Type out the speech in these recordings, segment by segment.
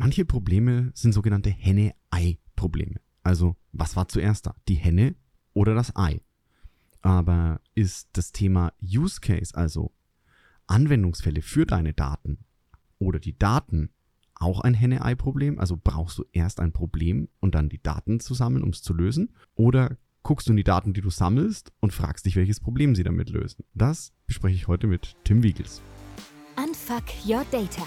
manche Probleme sind sogenannte Henne-Ei-Probleme. Also, was war zuerst da? Die Henne oder das Ei? Aber ist das Thema Use Case, also Anwendungsfälle für deine Daten oder die Daten auch ein Henne-Ei-Problem? Also brauchst du erst ein Problem und dann die Daten zu sammeln, um es zu lösen? Oder guckst du in die Daten, die du sammelst und fragst dich, welches Problem sie damit lösen? Das bespreche ich heute mit Tim Wiegels. Unfuck Your Data.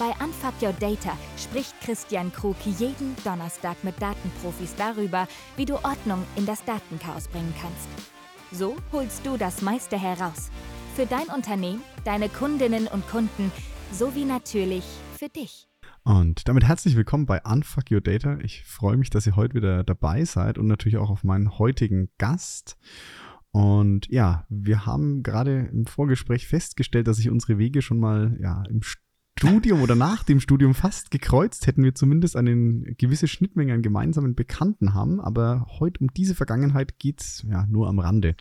Bei Unfuck Your Data spricht Christian Krug jeden Donnerstag mit Datenprofis darüber, wie du Ordnung in das Datenchaos bringen kannst. So holst du das meiste heraus. Für dein Unternehmen, deine Kundinnen und Kunden sowie natürlich für dich. Und damit herzlich willkommen bei Unfuck Your Data. Ich freue mich, dass ihr heute wieder dabei seid und natürlich auch auf meinen heutigen Gast. Und ja, wir haben gerade im Vorgespräch festgestellt, dass sich unsere Wege schon mal ja, im Studium oder nach dem Studium fast gekreuzt, hätten wir zumindest eine gewisse Schnittmenge an gemeinsamen Bekannten haben. Aber heute um diese Vergangenheit geht's ja nur am Rande.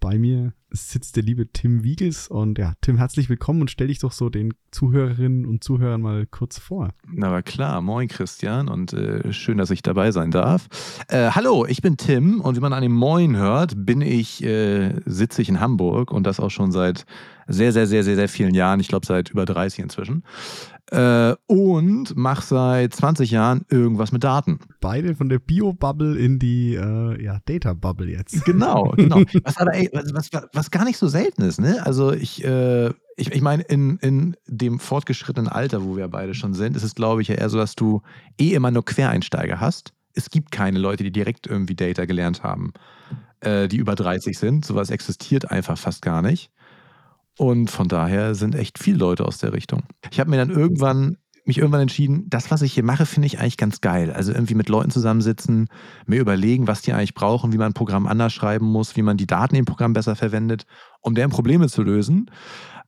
Bei mir sitzt der liebe Tim Wiegels und ja, Tim, herzlich willkommen und stell dich doch so den Zuhörerinnen und Zuhörern mal kurz vor. Na aber klar, moin Christian und äh, schön, dass ich dabei sein darf. Äh, hallo, ich bin Tim und wie man an dem Moin hört, bin ich, äh, sitze ich in Hamburg und das auch schon seit sehr, sehr, sehr, sehr, sehr vielen Jahren. Ich glaube seit über 30 inzwischen. Äh, und mache seit 20 Jahren irgendwas mit Daten. Beide von der Bio-Bubble in die äh, ja, Data-Bubble jetzt. Genau, genau. Was aber ey, was, was, was gar nicht so selten ist, ne? Also ich, äh, ich, ich meine, in, in dem fortgeschrittenen Alter, wo wir beide schon sind, ist es, glaube ich, ja eher so, dass du eh immer nur Quereinsteiger hast. Es gibt keine Leute, die direkt irgendwie Data gelernt haben, äh, die über 30 sind. Sowas existiert einfach fast gar nicht. Und von daher sind echt viele Leute aus der Richtung. Ich habe mir dann irgendwann mich irgendwann entschieden, das, was ich hier mache, finde ich eigentlich ganz geil. Also irgendwie mit Leuten zusammensitzen, mir überlegen, was die eigentlich brauchen, wie man ein Programm anders schreiben muss, wie man die Daten im Programm besser verwendet, um deren Probleme zu lösen.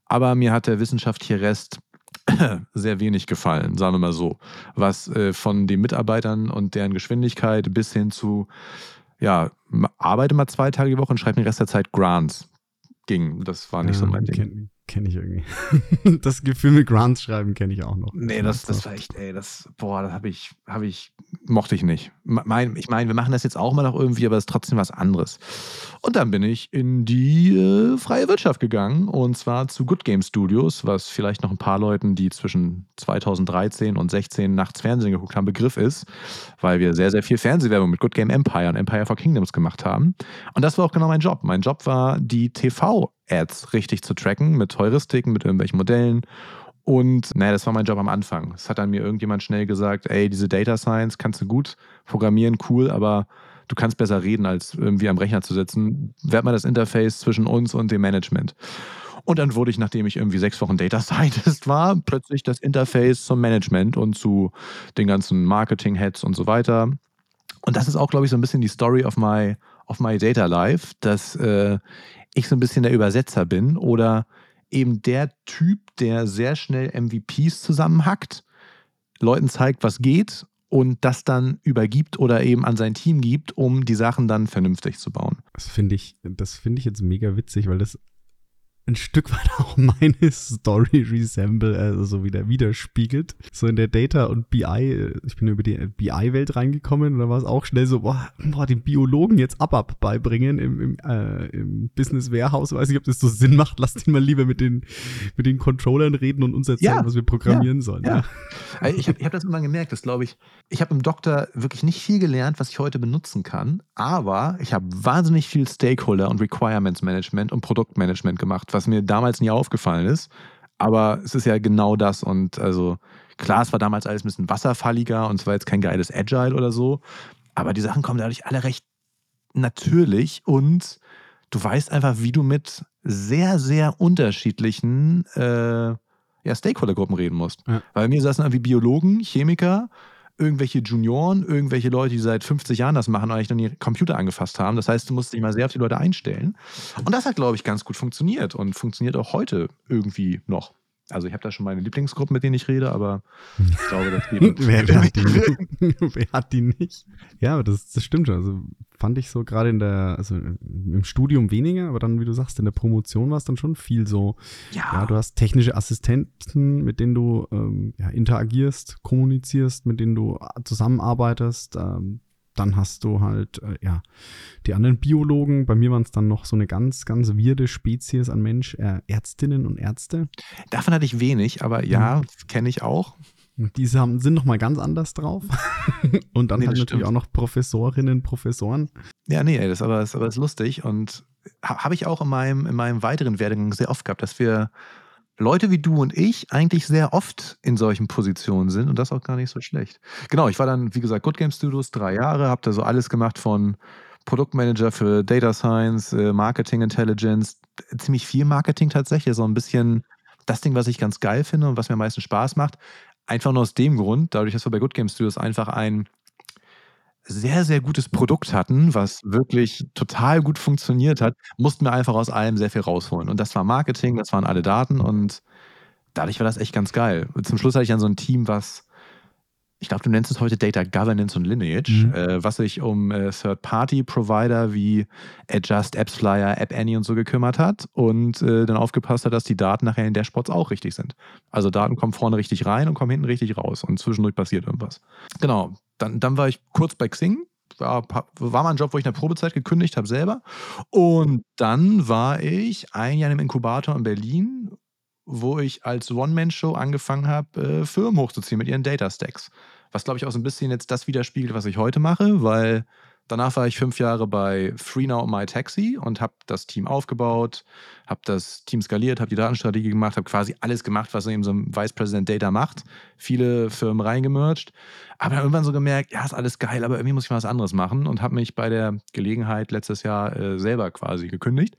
Aber mir hat der wissenschaftliche Rest sehr wenig gefallen, sagen wir mal so. Was äh, von den Mitarbeitern und deren Geschwindigkeit bis hin zu, ja, arbeite mal zwei Tage die Woche und schreibe den Rest der Zeit Grants ging. Das war nicht so mein Ding. Kenn, kenne ich irgendwie. das Gefühl mit Grants schreiben kenne ich auch noch. Nee, das, das war echt, ey, das, boah, das habe ich, habe ich, mochte ich nicht. Mein, ich meine, wir machen das jetzt auch mal noch irgendwie, aber es ist trotzdem was anderes. Und dann bin ich in die äh, freie Wirtschaft gegangen und zwar zu Good Game Studios, was vielleicht noch ein paar Leuten, die zwischen 2013 und 16 nachts Fernsehen geguckt haben, Begriff ist, weil wir sehr, sehr viel Fernsehwerbung mit Good Game Empire und Empire for Kingdoms gemacht haben. Und das war auch genau mein Job. Mein Job war, die TV Ads richtig zu tracken mit Heuristiken, mit irgendwelchen Modellen. Und naja, das war mein Job am Anfang. Es hat dann mir irgendjemand schnell gesagt, ey, diese Data Science kannst du gut programmieren, cool, aber du kannst besser reden, als irgendwie am Rechner zu sitzen. Werd mal das Interface zwischen uns und dem Management. Und dann wurde ich, nachdem ich irgendwie sechs Wochen Data Scientist war, plötzlich das Interface zum Management und zu den ganzen Marketing-Heads und so weiter. Und das ist auch, glaube ich, so ein bisschen die Story of my, of my Data Life, dass äh, ich so ein bisschen der Übersetzer bin oder eben der Typ, der sehr schnell MVPs zusammenhackt, Leuten zeigt, was geht und das dann übergibt oder eben an sein Team gibt, um die Sachen dann vernünftig zu bauen. Das finde ich, das ich jetzt mega witzig, weil das ein Stück weit auch meine Story resemble, also so wieder widerspiegelt. So in der Data und BI, ich bin über die BI-Welt reingekommen und da war es auch schnell so, boah, boah, den Biologen jetzt ABAP beibringen im, im, äh, im Business Warehouse. Weiß nicht, ob das so Sinn macht. Lass den mal lieber mit den, mit den Controllern reden und uns erzählen, ja, was wir programmieren ja, sollen. Ja. ja. Ich habe ich hab das immer gemerkt, dass glaube ich, ich habe im Doktor wirklich nicht viel gelernt, was ich heute benutzen kann, aber ich habe wahnsinnig viel Stakeholder und Requirements Management und Produktmanagement gemacht, was mir damals nie aufgefallen ist. Aber es ist ja genau das. Und also klar, es war damals alles ein bisschen wasserfalliger und es war jetzt kein geiles Agile oder so. Aber die Sachen kommen dadurch alle recht natürlich und du weißt einfach, wie du mit sehr, sehr unterschiedlichen äh, ja, Stakeholder-Gruppen reden musst. Ja. Bei mir saßen irgendwie Biologen, Chemiker, irgendwelche Junioren, irgendwelche Leute, die seit 50 Jahren das machen und eigentlich noch nie Computer angefasst haben. Das heißt, du musst dich mal sehr auf die Leute einstellen. Und das hat, glaube ich, ganz gut funktioniert und funktioniert auch heute irgendwie noch. Also ich habe da schon meine Lieblingsgruppen, mit denen ich rede, aber ich glaube, das geht wer, wer, hat die, wer hat die nicht? Ja, das, das stimmt schon. Also fand ich so gerade in der, also im Studium weniger, aber dann, wie du sagst, in der Promotion war es dann schon viel so. Ja. ja du hast technische Assistenten, mit denen du ähm, ja, interagierst, kommunizierst, mit denen du zusammenarbeitest. Ähm, dann hast du halt, äh, ja, die anderen Biologen. Bei mir waren es dann noch so eine ganz, ganz wirde Spezies an Mensch, äh, Ärztinnen und Ärzte. Davon hatte ich wenig, aber ja, mhm. kenne ich auch. Diese haben, sind nochmal ganz anders drauf. und dann nee, halt natürlich stimmt. auch noch Professorinnen, Professoren. Ja, nee, das, aber, das, aber ist lustig. Und habe ich auch in meinem, in meinem weiteren Werdegang sehr oft gehabt, dass wir Leute wie du und ich eigentlich sehr oft in solchen Positionen sind und das auch gar nicht so schlecht. Genau, ich war dann, wie gesagt, Good Game Studios drei Jahre, habe da so alles gemacht von Produktmanager für Data Science, äh, Marketing Intelligence, ziemlich viel Marketing tatsächlich, so ein bisschen das Ding, was ich ganz geil finde und was mir am meisten Spaß macht. Einfach nur aus dem Grund, dadurch, dass wir bei Good Game Studios einfach ein sehr, sehr gutes Produkt hatten, was wirklich total gut funktioniert hat, mussten wir einfach aus allem sehr viel rausholen. Und das war Marketing, das waren alle Daten und dadurch war das echt ganz geil. Und zum Schluss hatte ich dann so ein Team, was, ich glaube, du nennst es heute Data Governance und Lineage, mhm. äh, was sich um äh, Third-Party-Provider wie Adjust, AppsFlyer, App Annie und so gekümmert hat und äh, dann aufgepasst hat, dass die Daten nachher in Dashboards auch richtig sind. Also Daten kommen vorne richtig rein und kommen hinten richtig raus und zwischendurch passiert irgendwas. Genau, dann, dann war ich kurz bei Xing. War, war mal ein Job, wo ich in der Probezeit gekündigt habe selber. Und dann war ich ein Jahr im Inkubator in Berlin, wo ich als One-Man-Show angefangen habe, äh, Firmen hochzuziehen mit ihren Data-Stacks. Was, glaube ich, auch so ein bisschen jetzt das widerspiegelt, was ich heute mache, weil Danach war ich fünf Jahre bei FreeNow My Taxi und habe das Team aufgebaut, habe das Team skaliert, habe die Datenstrategie gemacht, habe quasi alles gemacht, was eben so ein Vice President Data macht. Viele Firmen reingemerged. Aber dann irgendwann so gemerkt, ja, ist alles geil, aber irgendwie muss ich mal was anderes machen und habe mich bei der Gelegenheit letztes Jahr äh, selber quasi gekündigt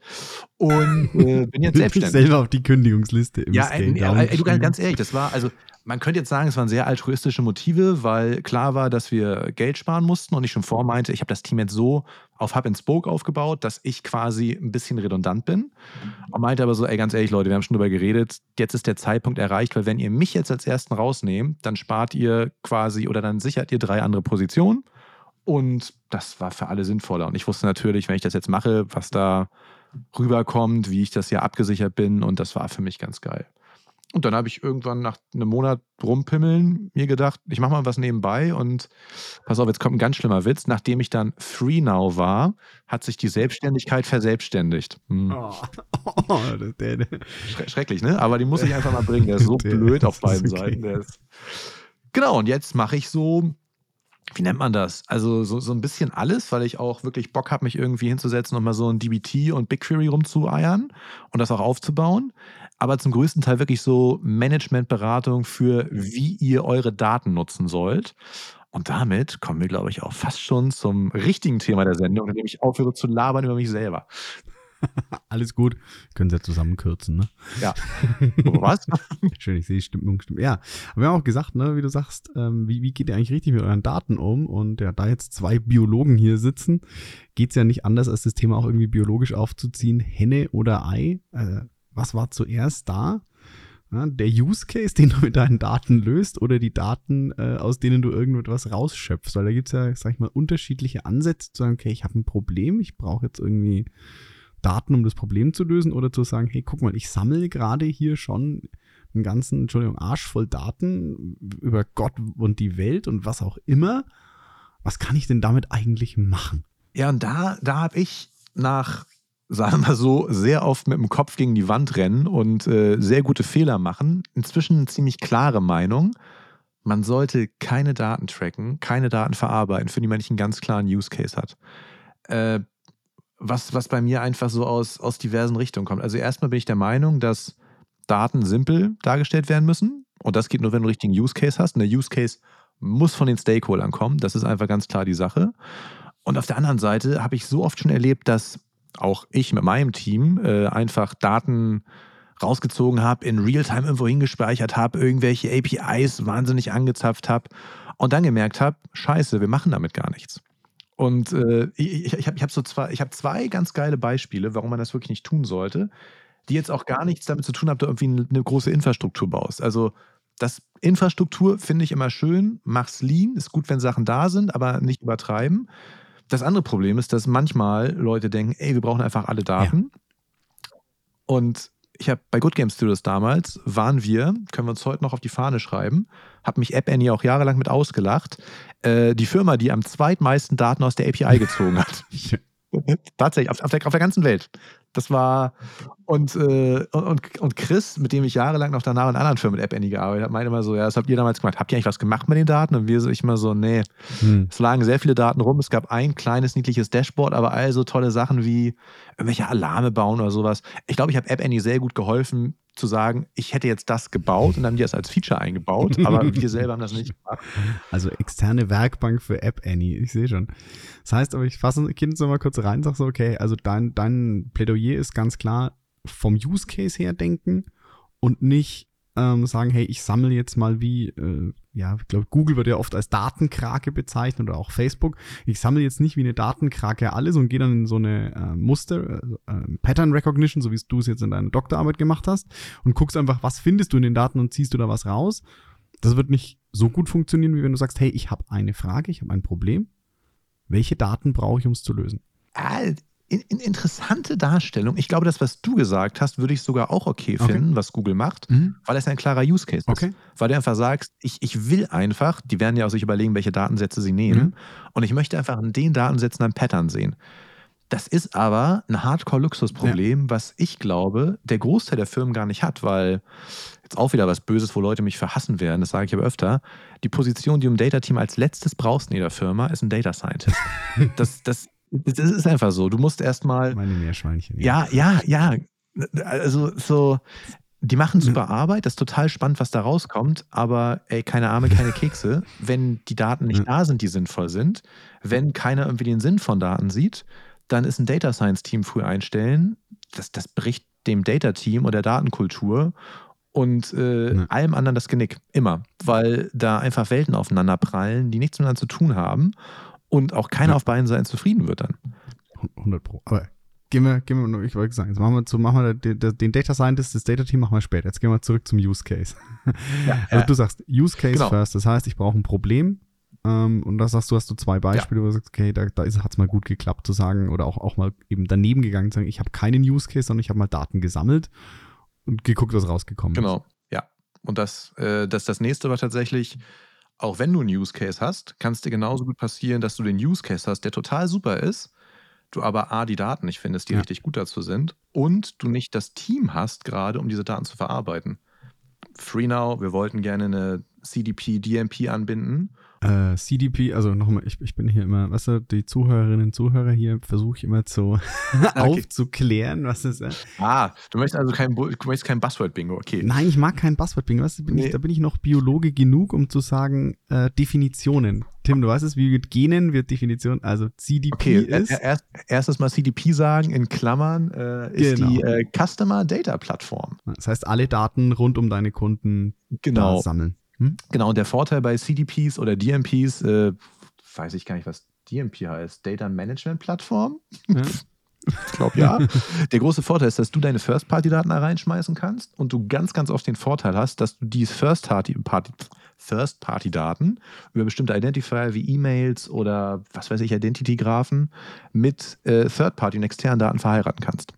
und äh, bin jetzt selbstständig. selber auf die Kündigungsliste im ja, äh, äh, du, ganz ehrlich, das war also man könnte jetzt sagen, es waren sehr altruistische Motive, weil klar war, dass wir Geld sparen mussten und ich schon vor meinte, ich habe das Team jetzt so auf Hub and Spoke aufgebaut, dass ich quasi ein bisschen redundant bin. Und meinte aber so, ey, ganz ehrlich, Leute, wir haben schon drüber geredet, jetzt ist der Zeitpunkt erreicht, weil wenn ihr mich jetzt als ersten rausnehmt, dann spart ihr quasi oder dann sichert ihr drei andere Positionen. Und das war für alle sinnvoller. Und ich wusste natürlich, wenn ich das jetzt mache, was da rüberkommt, wie ich das ja abgesichert bin. Und das war für mich ganz geil. Und dann habe ich irgendwann nach einem Monat rumpimmeln mir gedacht, ich mache mal was nebenbei und pass auf, jetzt kommt ein ganz schlimmer Witz. Nachdem ich dann Free Now war, hat sich die Selbstständigkeit verselbstständigt. Hm. Oh. Oh, Schrecklich, ne? Aber die muss ich einfach mal bringen. Der ist so der blöd auf beiden okay. Seiten. Genau, und jetzt mache ich so, wie nennt man das? Also so, so ein bisschen alles, weil ich auch wirklich Bock habe, mich irgendwie hinzusetzen und mal so ein DBT und BigQuery rumzueiern und das auch aufzubauen aber zum größten Teil wirklich so Managementberatung für, wie ihr eure Daten nutzen sollt. Und damit kommen wir, glaube ich, auch fast schon zum richtigen Thema der Sendung, indem ich aufhöre zu labern über mich selber. Alles gut. Können Sie ja zusammenkürzen, ne? Ja. Was? Schön, ich sehe die Stimmung. Stimmt. Ja, aber wir haben auch gesagt, ne, wie du sagst, ähm, wie, wie geht ihr eigentlich richtig mit euren Daten um? Und ja, da jetzt zwei Biologen hier sitzen, geht es ja nicht anders, als das Thema auch irgendwie biologisch aufzuziehen. Henne oder Ei? Äh, was war zuerst da? Ja, der Use Case, den du mit deinen Daten löst oder die Daten, äh, aus denen du irgendetwas rausschöpfst. Weil da gibt es ja, sag ich mal, unterschiedliche Ansätze zu sagen, okay, ich habe ein Problem, ich brauche jetzt irgendwie Daten, um das Problem zu lösen oder zu sagen, hey, guck mal, ich sammle gerade hier schon einen ganzen, Entschuldigung, Arsch voll Daten über Gott und die Welt und was auch immer. Was kann ich denn damit eigentlich machen? Ja, und da, da habe ich nach sagen wir so, sehr oft mit dem Kopf gegen die Wand rennen und äh, sehr gute Fehler machen. Inzwischen eine ziemlich klare Meinung. Man sollte keine Daten tracken, keine Daten verarbeiten, für die man nicht einen ganz klaren Use Case hat. Äh, was, was bei mir einfach so aus, aus diversen Richtungen kommt. Also erstmal bin ich der Meinung, dass Daten simpel dargestellt werden müssen. Und das geht nur, wenn du einen richtigen Use Case hast. Und der Use Case muss von den Stakeholdern kommen. Das ist einfach ganz klar die Sache. Und auf der anderen Seite habe ich so oft schon erlebt, dass auch ich mit meinem Team äh, einfach Daten rausgezogen habe, in Realtime irgendwo hingespeichert habe, irgendwelche APIs wahnsinnig angezapft habe und dann gemerkt habe, scheiße, wir machen damit gar nichts. Und äh, ich, ich habe ich hab so zwei, ich hab zwei ganz geile Beispiele, warum man das wirklich nicht tun sollte, die jetzt auch gar nichts damit zu tun haben, da irgendwie eine große Infrastruktur baust. Also das Infrastruktur finde ich immer schön, mach's lean, ist gut, wenn Sachen da sind, aber nicht übertreiben. Das andere Problem ist, dass manchmal Leute denken, ey, wir brauchen einfach alle Daten. Ja. Und ich habe bei Good Game Studios damals, waren wir, können wir uns heute noch auf die Fahne schreiben, habe mich App Annie auch jahrelang mit ausgelacht, äh, die Firma, die am zweitmeisten Daten aus der API gezogen hat. Tatsächlich, auf, auf, der, auf der ganzen Welt. Das war, und, äh, und, und Chris, mit dem ich jahrelang noch danach in anderen Firmen mit App Annie gearbeitet habe, meinte immer so, ja, das habt ihr damals gemacht. Habt ihr eigentlich was gemacht mit den Daten? Und wir so, ich immer so, nee. Hm. Es lagen sehr viele Daten rum. Es gab ein kleines, niedliches Dashboard, aber all so tolle Sachen wie irgendwelche Alarme bauen oder sowas. Ich glaube, ich habe App Annie sehr gut geholfen, zu sagen, ich hätte jetzt das gebaut und dann haben die das als Feature eingebaut, aber wir selber haben das nicht gemacht. Also externe Werkbank für App Annie, ich sehe schon. Das heißt aber, ich fasse Kind so mal kurz rein und sage so, okay, also dein, dein Plädoyer ist ganz klar vom Use Case her denken und nicht ähm, sagen, hey, ich sammle jetzt mal wie, äh, ja, ich glaube, Google wird ja oft als Datenkrake bezeichnet oder auch Facebook. Ich sammle jetzt nicht wie eine Datenkrake alles und gehe dann in so eine äh, Muster, äh, äh Pattern Recognition, so wie du es jetzt in deiner Doktorarbeit gemacht hast und guckst einfach, was findest du in den Daten und ziehst du da was raus. Das wird nicht so gut funktionieren, wie wenn du sagst, hey, ich habe eine Frage, ich habe ein Problem. Welche Daten brauche ich, um es zu lösen? Ah, in, in interessante Darstellung. Ich glaube, das, was du gesagt hast, würde ich sogar auch okay finden, okay. was Google macht, mhm. weil es ein klarer Use Case okay. ist. Weil du einfach sagst, ich, ich will einfach, die werden ja auch sich überlegen, welche Datensätze sie nehmen, mhm. und ich möchte einfach in den Datensätzen ein Pattern sehen. Das ist aber ein Hardcore-Luxusproblem, ja. was ich glaube, der Großteil der Firmen gar nicht hat, weil jetzt auch wieder was Böses, wo Leute mich verhassen werden, das sage ich aber öfter. Die Position, die du im Data-Team als letztes brauchst in jeder Firma, ist ein Data Scientist. das, das das ist einfach so. Du musst erstmal. Meine Meerschweinchen. Ja, ja, ja. Also so, die machen super Arbeit, das ist total spannend, was da rauskommt, aber ey, keine Arme, keine Kekse. Wenn die Daten nicht da sind, die sinnvoll sind, wenn keiner irgendwie den Sinn von Daten sieht, dann ist ein Data Science Team früh einstellen. Das, das bricht dem Data Team oder der Datenkultur und äh, ja. allem anderen das Genick. Immer. Weil da einfach Welten aufeinander prallen, die nichts miteinander zu tun haben und auch keiner ja. auf beiden Seiten zufrieden wird dann. 100 Pro. Aber gehen wir, gehen wir, ich wollte sagen, jetzt machen wir, zu, machen wir den, den Data Scientist, das Data Team machen wir später. Jetzt gehen wir zurück zum Use Case. Ja, also äh, du sagst Use Case genau. first, das heißt, ich brauche ein Problem. Ähm, und da sagst du, hast du zwei Beispiele, ja. wo du sagst, okay, da, da hat es mal gut geklappt zu sagen oder auch, auch mal eben daneben gegangen zu sagen, ich habe keinen Use Case, sondern ich habe mal Daten gesammelt und geguckt, was rausgekommen genau. ist. Genau, ja. Und das, äh, das, das nächste war tatsächlich, auch wenn du einen Use Case hast, kann es dir genauso gut passieren, dass du den Use Case hast, der total super ist, du aber A, die Daten nicht findest, die ja. richtig gut dazu sind und du nicht das Team hast gerade, um diese Daten zu verarbeiten. FreeNow, wir wollten gerne eine CDP, DMP anbinden äh, CDP, also nochmal, ich, ich bin hier immer, weißt du, die Zuhörerinnen und Zuhörer hier versuche ich immer zu aufzuklären, was ist. Äh, ah, du möchtest also kein, du möchtest kein Buzzword-Bingo, okay. Nein, ich mag kein Buzzword-Bingo, weißt du, bin nee. ich, da bin ich noch Biologe genug, um zu sagen, äh, Definitionen. Tim, du weißt es, wie mit Genen wird Definition, also CDP okay, ist. Erst, erstes Mal CDP sagen, in Klammern, äh, ist genau. die äh, Customer Data Plattform. Das heißt, alle Daten rund um deine Kunden genau. sammeln. Hm? Genau, und der Vorteil bei CDPs oder DMPs, äh, weiß ich gar nicht, was DMP heißt, Data Management Plattform. Ja. Ich glaube ja. Der große Vorteil ist, dass du deine First-Party-Daten da reinschmeißen kannst und du ganz, ganz oft den Vorteil hast, dass du die First-Party-Daten über bestimmte Identifier wie E-Mails oder was weiß ich, Identity-Graphen mit äh, Third-Party und externen Daten verheiraten kannst.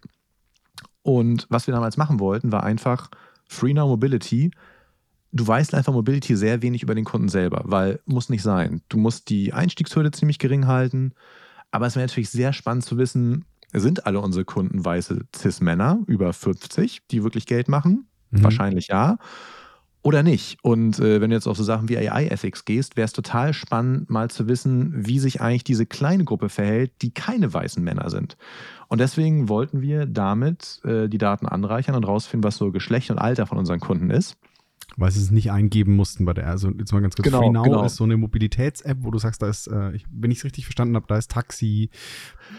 Und was wir damals machen wollten, war einfach FreeNow Mobility du weißt einfach Mobility sehr wenig über den Kunden selber, weil muss nicht sein. Du musst die Einstiegshürde ziemlich gering halten, aber es wäre natürlich sehr spannend zu wissen, sind alle unsere Kunden weiße Cis-Männer über 50, die wirklich Geld machen? Mhm. Wahrscheinlich ja. Oder nicht. Und äh, wenn du jetzt auf so Sachen wie AI-Ethics gehst, wäre es total spannend, mal zu wissen, wie sich eigentlich diese kleine Gruppe verhält, die keine weißen Männer sind. Und deswegen wollten wir damit äh, die Daten anreichern und rausfinden, was so Geschlecht und Alter von unseren Kunden ist. Weil sie es nicht eingeben mussten bei der, also jetzt mal ganz kurz, genau, FreeNow genau. ist so eine Mobilitäts-App, wo du sagst, da ist, äh, wenn ich es richtig verstanden habe, da ist Taxi,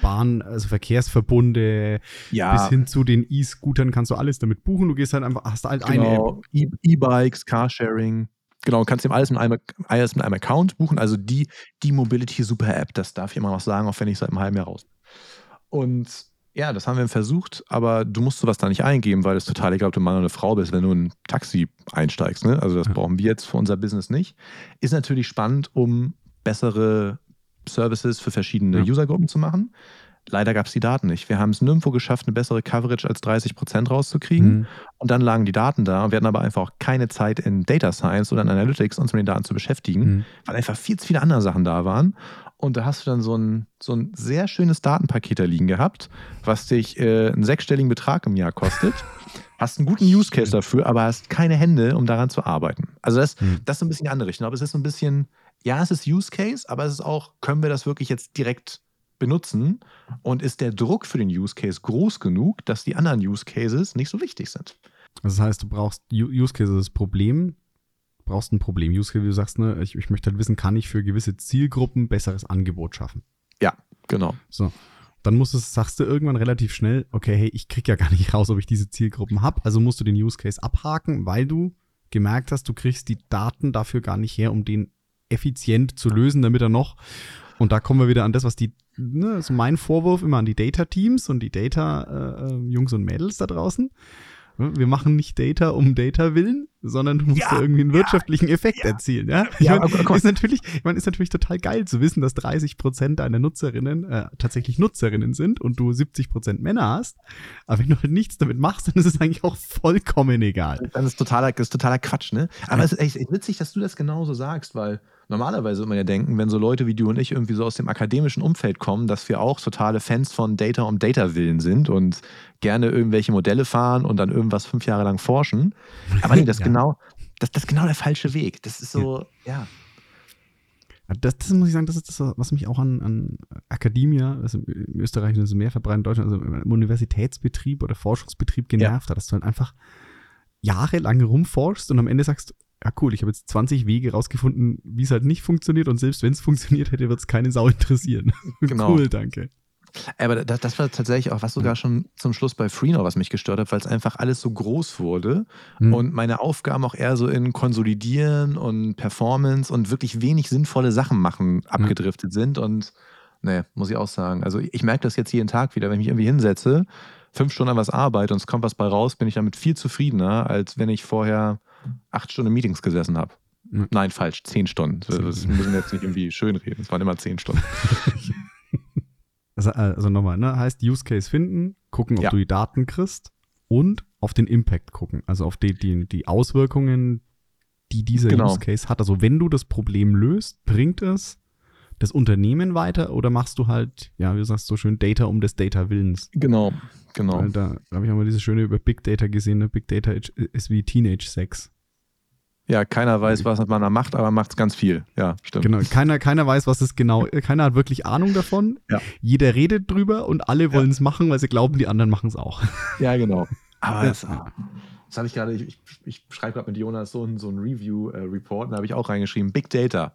Bahn, also Verkehrsverbunde, ja. bis hin zu den E-Scootern kannst du alles damit buchen. Du gehst halt einfach, hast halt genau. eine App. E-Bikes, Carsharing. Genau, kannst ihm alles mit einem, alles mit einem Account buchen. Also die, die Mobility Super App, das darf ich immer noch sagen, auch wenn ich seit einem halben Jahr raus bin. Und ja, das haben wir versucht, aber du musst sowas da nicht eingeben, weil es total egal, ob du Mann oder eine Frau bist, wenn du in ein Taxi einsteigst. Ne? Also das ja. brauchen wir jetzt für unser Business nicht. Ist natürlich spannend, um bessere Services für verschiedene ja. Usergruppen zu machen. Leider gab es die Daten nicht. Wir haben es nirgendwo geschafft, eine bessere Coverage als 30 Prozent rauszukriegen. Mhm. Und dann lagen die Daten da. Wir hatten aber einfach auch keine Zeit in Data Science oder in Analytics, uns mit den Daten zu beschäftigen, mhm. weil einfach viel zu viele andere Sachen da waren. Und da hast du dann so ein, so ein sehr schönes Datenpaket da liegen gehabt, was dich äh, einen sechsstelligen Betrag im Jahr kostet. hast einen guten Use Case dafür, aber hast keine Hände, um daran zu arbeiten. Also das, mhm. das ist ein bisschen die andere Richtung. Aber es ist so ein bisschen, ja, es ist Use Case, aber es ist auch, können wir das wirklich jetzt direkt benutzen? Und ist der Druck für den Use Case groß genug, dass die anderen Use Cases nicht so wichtig sind? Das heißt, du brauchst Use Cases das Problem, brauchst ein Problem. Use Case, wie du sagst, ne, ich, ich möchte halt wissen, kann ich für gewisse Zielgruppen besseres Angebot schaffen? Ja, genau. So. Dann musst du, sagst du irgendwann relativ schnell, okay, hey, ich krieg ja gar nicht raus, ob ich diese Zielgruppen habe. Also musst du den Use Case abhaken, weil du gemerkt hast, du kriegst die Daten dafür gar nicht her, um den effizient zu lösen, damit er noch und da kommen wir wieder an das, was die, ne, so mein Vorwurf immer an die Data-Teams und die Data-Jungs äh, und Mädels da draußen. Wir machen nicht Data um Data willen, sondern du musst ja, da irgendwie einen wirtschaftlichen ja, Effekt ja. erzielen. Ja? Ich ja, meine, ist natürlich, ich meine, ist natürlich total geil zu wissen, dass 30 Prozent deiner Nutzerinnen äh, tatsächlich Nutzerinnen sind und du 70 Prozent Männer hast. Aber wenn du halt nichts damit machst, dann ist es eigentlich auch vollkommen egal. Dann ist totaler, das ist totaler Quatsch, ne? Aber es ist echt witzig, dass du das genauso sagst, weil normalerweise würde man ja denken, wenn so Leute wie du und ich irgendwie so aus dem akademischen Umfeld kommen, dass wir auch totale Fans von Data um Data willen sind und gerne irgendwelche Modelle fahren und dann irgendwas fünf Jahre lang forschen. Aber nee, das ja. genau, das, das ist genau der falsche Weg. Das ist so, ja. ja. Das, das, muss ich sagen, das ist das, was mich auch an, an Akademia, also im Österreich ist es mehr verbreitet, in Deutschland, also im Universitätsbetrieb oder Forschungsbetrieb genervt ja. hat, dass du halt einfach jahrelang rumforschst und am Ende sagst, ja cool, ich habe jetzt 20 Wege rausgefunden, wie es halt nicht funktioniert und selbst wenn es funktioniert hätte, wird es keine Sau interessieren. Genau. cool, danke. Aber das, das, war tatsächlich auch was sogar schon zum Schluss bei Freenode, was mich gestört hat, weil es einfach alles so groß wurde mhm. und meine Aufgaben auch eher so in Konsolidieren und Performance und wirklich wenig sinnvolle Sachen machen abgedriftet mhm. sind. Und nee, muss ich auch sagen. Also ich merke das jetzt jeden Tag wieder, wenn ich mich irgendwie hinsetze, fünf Stunden an was arbeite und es kommt was bei raus, bin ich damit viel zufriedener, als wenn ich vorher acht Stunden Meetings gesessen habe. Mhm. Nein, falsch, zehn Stunden. Das müssen wir jetzt nicht irgendwie schön reden. Es waren immer zehn Stunden. also, also nochmal, ne? Heißt Use Case finden, gucken, ob ja. du die Daten kriegst und auf den Impact gucken. Also auf die, die, die Auswirkungen, die dieser genau. Use Case hat. Also wenn du das Problem löst, bringt es das Unternehmen weiter oder machst du halt, ja, wie du sagst so schön, Data um des Data Willens? Genau, genau. Weil da, da habe ich auch mal diese schöne über Big Data gesehen. Ne? Big Data ist wie Teenage Sex. Ja, keiner weiß, was man da macht, aber macht es ganz viel. Ja, stimmt. Genau, keiner, keiner weiß, was es genau ist. Keiner hat wirklich Ahnung davon. Ja. Jeder redet drüber und alle wollen es ja. machen, weil sie glauben, die anderen machen es auch. Ja, genau. Aber das, das habe ich gerade, ich, ich, ich schreibe gerade mit Jonas so ein, so Review-Report, äh, da habe ich auch reingeschrieben, Big Data.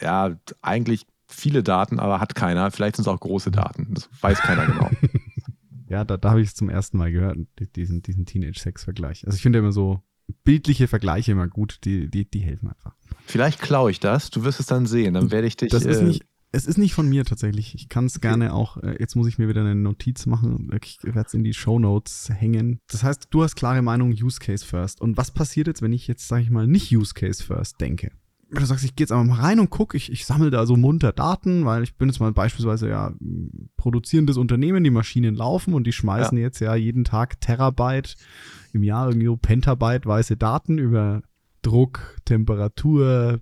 Ja, eigentlich viele Daten, aber hat keiner. Vielleicht sind es auch große Daten. Das weiß keiner genau. ja, da, da habe ich es zum ersten Mal gehört, diesen, diesen Teenage-Sex-Vergleich. Also ich finde immer so, bildliche Vergleiche immer gut, die, die, die helfen einfach. Vielleicht klaue ich das, du wirst es dann sehen, dann werde ich dich. Das ist äh, nicht, es ist nicht von mir tatsächlich. Ich kann es gerne auch, äh, jetzt muss ich mir wieder eine Notiz machen, ich werde es in die Show Notes hängen. Das heißt, du hast klare Meinung, Use Case first. Und was passiert jetzt, wenn ich jetzt, sage ich mal, nicht Use Case first denke? Wenn du sagst, ich gehe jetzt einfach mal rein und gucke, ich, ich sammle da so munter Daten, weil ich bin jetzt mal beispielsweise ja produzierendes Unternehmen, die Maschinen laufen und die schmeißen ja. jetzt ja jeden Tag Terabyte im Jahr irgendwie Pentabyte weiße Daten über Druck, Temperatur,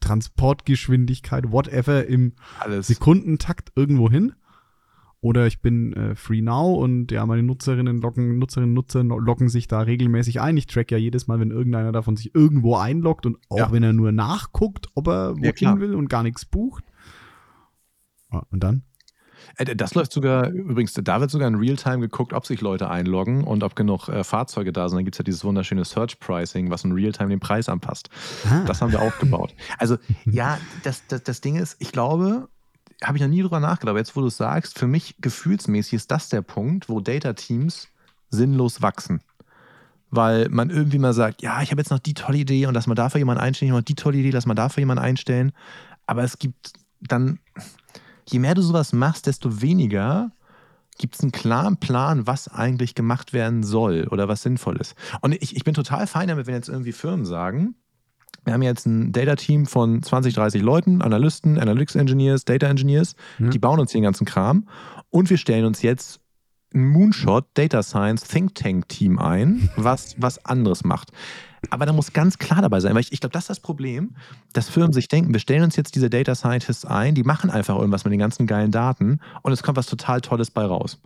Transportgeschwindigkeit, whatever im Alles. Sekundentakt irgendwo hin. Oder ich bin äh, Free Now und ja, meine Nutzerinnen loggen, Nutzerinnen, Nutzer loggen sich da regelmäßig ein. Ich track ja jedes Mal, wenn irgendeiner davon sich irgendwo einloggt und auch ja. wenn er nur nachguckt, ob er wohin ja, will und gar nichts bucht. Und dann? Äh, das läuft sogar, übrigens, da wird sogar in Realtime geguckt, ob sich Leute einloggen und ob genug äh, Fahrzeuge da sind. Dann gibt es ja dieses wunderschöne Search Pricing, was in Realtime den Preis anpasst. Ah. Das haben wir aufgebaut. Also, ja, das, das, das Ding ist, ich glaube, habe ich noch nie drüber nachgedacht, aber jetzt, wo du es sagst, für mich gefühlsmäßig ist das der Punkt, wo Data-Teams sinnlos wachsen. weil man irgendwie mal sagt, ja, ich habe jetzt noch die tolle Idee und dass man dafür jemanden einstellen, ich habe noch die tolle Idee, dass man dafür jemanden einstellen. Aber es gibt dann, je mehr du sowas machst, desto weniger gibt es einen klaren Plan, was eigentlich gemacht werden soll oder was sinnvoll ist. Und ich, ich bin total fein damit, wenn jetzt irgendwie Firmen sagen, wir haben jetzt ein Data-Team von 20, 30 Leuten, Analysten, Analytics Engineers, Data Engineers, mhm. die bauen uns den ganzen Kram und wir stellen uns jetzt ein Moonshot Data Science Think Tank Team ein, was was anderes macht. Aber da muss ganz klar dabei sein, weil ich, ich glaube, das ist das Problem, dass Firmen sich denken, wir stellen uns jetzt diese Data Scientists ein, die machen einfach irgendwas mit den ganzen geilen Daten und es kommt was total Tolles bei raus.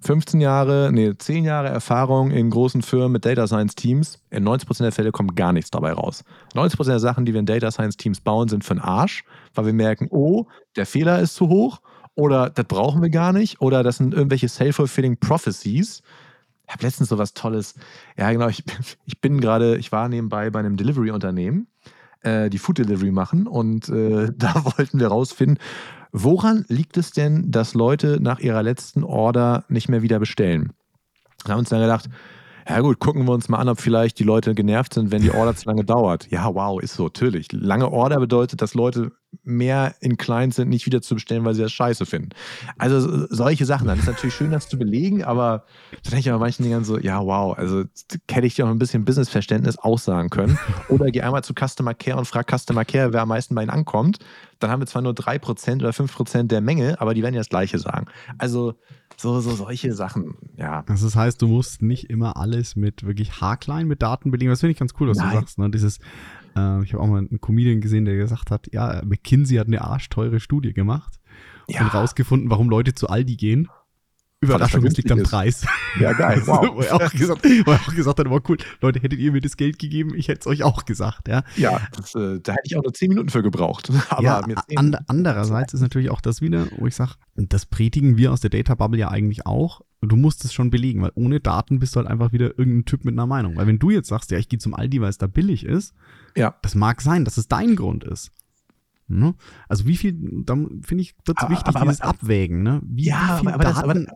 15 Jahre, nee, 10 Jahre Erfahrung in großen Firmen mit Data Science Teams. In 90% der Fälle kommt gar nichts dabei raus. 90% der Sachen, die wir in Data Science Teams bauen, sind für den Arsch, weil wir merken, oh, der Fehler ist zu hoch oder das brauchen wir gar nicht oder das sind irgendwelche self-fulfilling prophecies. Ich habe letztens so was Tolles. Ja, genau. Ich, ich bin gerade, ich war nebenbei bei einem Delivery-Unternehmen, äh, die Food Delivery machen und äh, da wollten wir rausfinden, woran liegt es denn, dass Leute nach ihrer letzten Order nicht mehr wieder bestellen? Wir haben uns dann gedacht, ja gut, gucken wir uns mal an, ob vielleicht die Leute genervt sind, wenn die Order zu lange dauert. Ja, wow, ist so, natürlich. Lange Order bedeutet, dass Leute mehr inclined sind, nicht wieder zu bestellen, weil sie das scheiße finden. Also solche Sachen. Dann ist natürlich schön, das zu belegen, aber da denke ich bei manchen Dingen so, ja, wow, also hätte ich dir auch ein bisschen Businessverständnis aussagen können. Oder geh einmal zu Customer Care und frag Customer Care, wer am meisten bei ihnen ankommt. Dann haben wir zwar nur 3% oder 5% der Menge, aber die werden ja das Gleiche sagen. Also so, so solche Sachen, ja. Also das heißt, du musst nicht immer alles mit wirklich haarklein mit Daten belegen. Das finde ich ganz cool, was Nein. du sagst. Ne? Dieses, äh, ich habe auch mal einen Comedian gesehen, der gesagt hat, ja, McKinsey hat eine arschteure Studie gemacht ja. und rausgefunden, warum Leute zu Aldi gehen Überraschung, es liegt am Preis. Ja, geil. Wow. wo, er auch gesagt, wo er auch gesagt hat, war cool, Leute, hättet ihr mir das Geld gegeben, ich hätte es euch auch gesagt, ja. Ja, das, äh, da hätte ich auch nur zehn Minuten für gebraucht. Aber ja, an, andererseits ist natürlich auch das wieder, wo ich sage, das predigen wir aus der Data Bubble ja eigentlich auch. Du musst es schon belegen, weil ohne Daten bist du halt einfach wieder irgendein Typ mit einer Meinung. Weil wenn du jetzt sagst, ja, ich gehe zum Aldi, weil es da billig ist, ja. das mag sein, dass es dein Grund ist. Ne? Also wie viel, da finde ich, wird es wichtig, aber, dieses aber, Abwägen. Ne? Wie, ja, wie viel aber, Daten, das,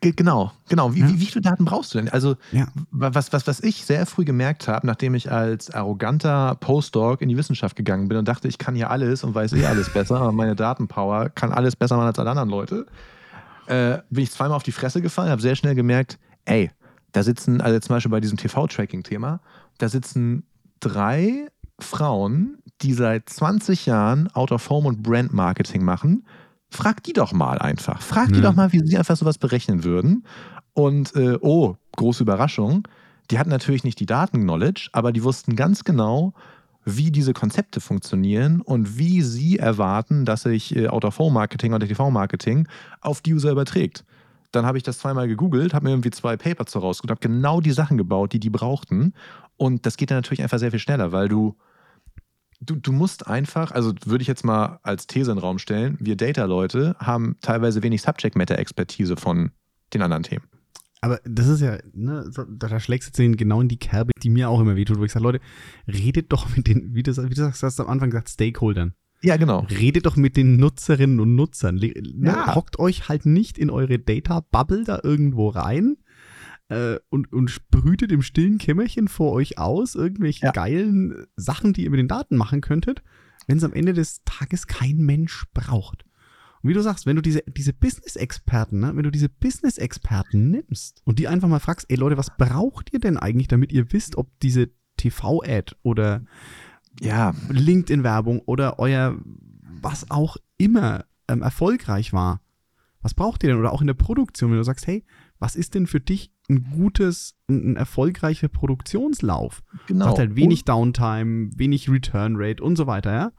Genau, genau. Wie, ja. wie, wie, viele Daten brauchst du denn? Also, ja. was, was, was ich sehr früh gemerkt habe, nachdem ich als arroganter Postdoc in die Wissenschaft gegangen bin und dachte, ich kann hier alles und weiß eh alles besser, aber meine Datenpower kann alles besser machen als alle anderen Leute, äh, bin ich zweimal auf die Fresse gefallen, habe sehr schnell gemerkt, ey, da sitzen, also zum Beispiel bei diesem TV-Tracking-Thema, da sitzen drei Frauen, die seit 20 Jahren Out-of-Home und Brand-Marketing machen frag die doch mal einfach. Frag die ja. doch mal, wie sie einfach sowas berechnen würden. Und äh, oh, große Überraschung, die hatten natürlich nicht die Daten-Knowledge, aber die wussten ganz genau, wie diese Konzepte funktionieren und wie sie erwarten, dass sich äh, Out-of-Home-Marketing oder TV-Marketing auf die User überträgt. Dann habe ich das zweimal gegoogelt, habe mir irgendwie zwei Papers rausgesucht, habe genau die Sachen gebaut, die die brauchten. Und das geht dann natürlich einfach sehr viel schneller, weil du du, du musst einfach, also würde ich jetzt mal als These in den Raum stellen, wir Data-Leute haben teilweise wenig Subject-Matter-Expertise von den anderen Themen. Aber das ist ja, ne, da schlägst du jetzt genau in die Kerbe, die mir auch immer wehtut, wo ich sage, Leute, redet doch mit den, wie du, wie du sagst, hast du am Anfang gesagt, Stakeholdern. Ja, genau. Redet doch mit den Nutzerinnen und Nutzern. Ne, ja. Hockt euch halt nicht in eure Data-Bubble da irgendwo rein, äh, und, und sprühtet im stillen Kämmerchen vor euch aus irgendwelche ja. geilen Sachen, die ihr mit den Daten machen könntet, wenn es am Ende des Tages kein Mensch braucht. Und wie du sagst, wenn du diese, diese Business-Experten, ne, wenn du diese Business-Experten nimmst und die einfach mal fragst, ey Leute, was braucht ihr denn eigentlich, damit ihr wisst, ob diese TV-Ad oder ja, LinkedIn-Werbung oder euer was auch immer ähm, erfolgreich war? Was braucht ihr denn? Oder auch in der Produktion, wenn du sagst, hey, was ist denn für dich ein gutes, ein, ein erfolgreicher Produktionslauf? Genau. Hat halt wenig und Downtime, wenig Return Rate und so weiter, ja?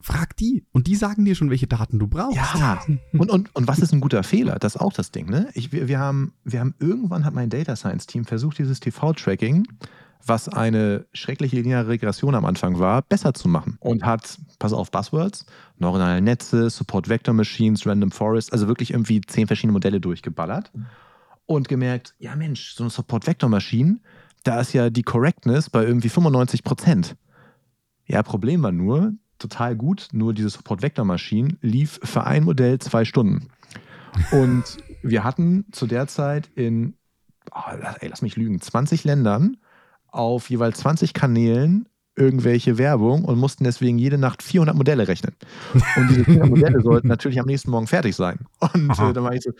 Frag die und die sagen dir schon, welche Daten du brauchst. Ja, und, und, und was ist ein guter Fehler? Das ist auch das Ding, ne? Ich, wir, wir, haben, wir haben irgendwann hat mein Data Science Team versucht, dieses TV-Tracking, was eine schreckliche lineare Regression am Anfang war, besser zu machen. Und hat, pass auf, Buzzwords, neuronale Netze, Support Vector Machines, Random Forest, also wirklich irgendwie zehn verschiedene Modelle durchgeballert und gemerkt, ja Mensch, so eine Support Vector Maschine, da ist ja die Correctness bei irgendwie 95 Prozent. Ja, Problem war nur, total gut, nur diese Support Vector Maschine lief für ein Modell zwei Stunden. Und wir hatten zu der Zeit in oh, ey, lass mich lügen, 20 Ländern auf jeweils 20 Kanälen irgendwelche Werbung und mussten deswegen jede Nacht 400 Modelle rechnen. Und diese 400 Modelle sollten natürlich am nächsten Morgen fertig sein. Und äh, dann war ich so,